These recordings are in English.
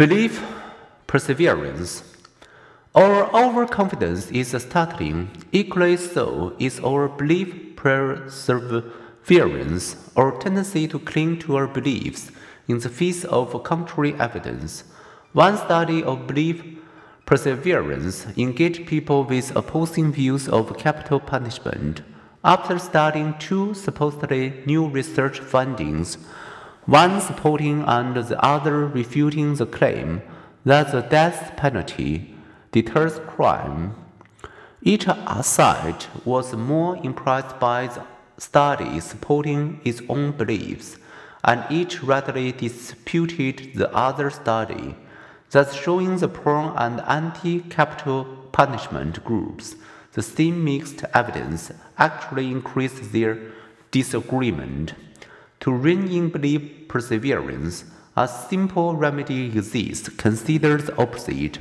Belief, perseverance. Our overconfidence is startling. Equally so is our belief, perseverance, our tendency to cling to our beliefs in the face of contrary evidence. One study of belief, perseverance engaged people with opposing views of capital punishment. After studying two supposedly new research findings, one supporting and the other refuting the claim that the death penalty deters crime. Each side was more impressed by the study supporting its own beliefs, and each readily disputed the other study, thus showing the pro and anti capital punishment groups the same mixed evidence actually increased their disagreement. To rein in belief perseverance, a simple remedy exists, consider the opposite.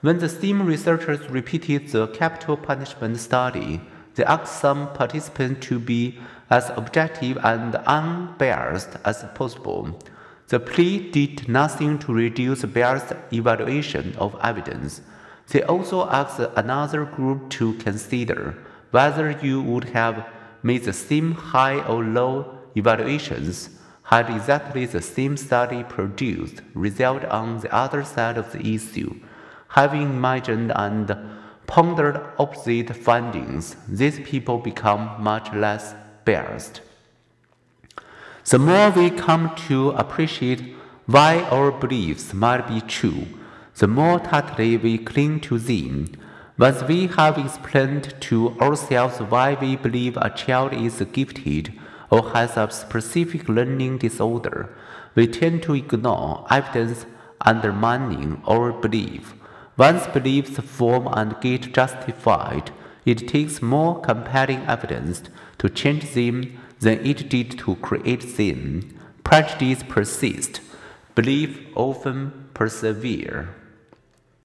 When the STEAM researchers repeated the capital punishment study, they asked some participants to be as objective and unbiased as possible. The plea did nothing to reduce biased evaluation of evidence. They also asked another group to consider whether you would have made the same high or low evaluations had exactly the same study produced result on the other side of the issue. Having imagined and pondered opposite findings, these people become much less biased. The more we come to appreciate why our beliefs might be true, the more tightly we cling to them. Once we have explained to ourselves why we believe a child is gifted or has a specific learning disorder, we tend to ignore evidence undermining our belief. Once beliefs form and get justified, it takes more compelling evidence to change them than it did to create them. Prejudice persists. Belief often persevere.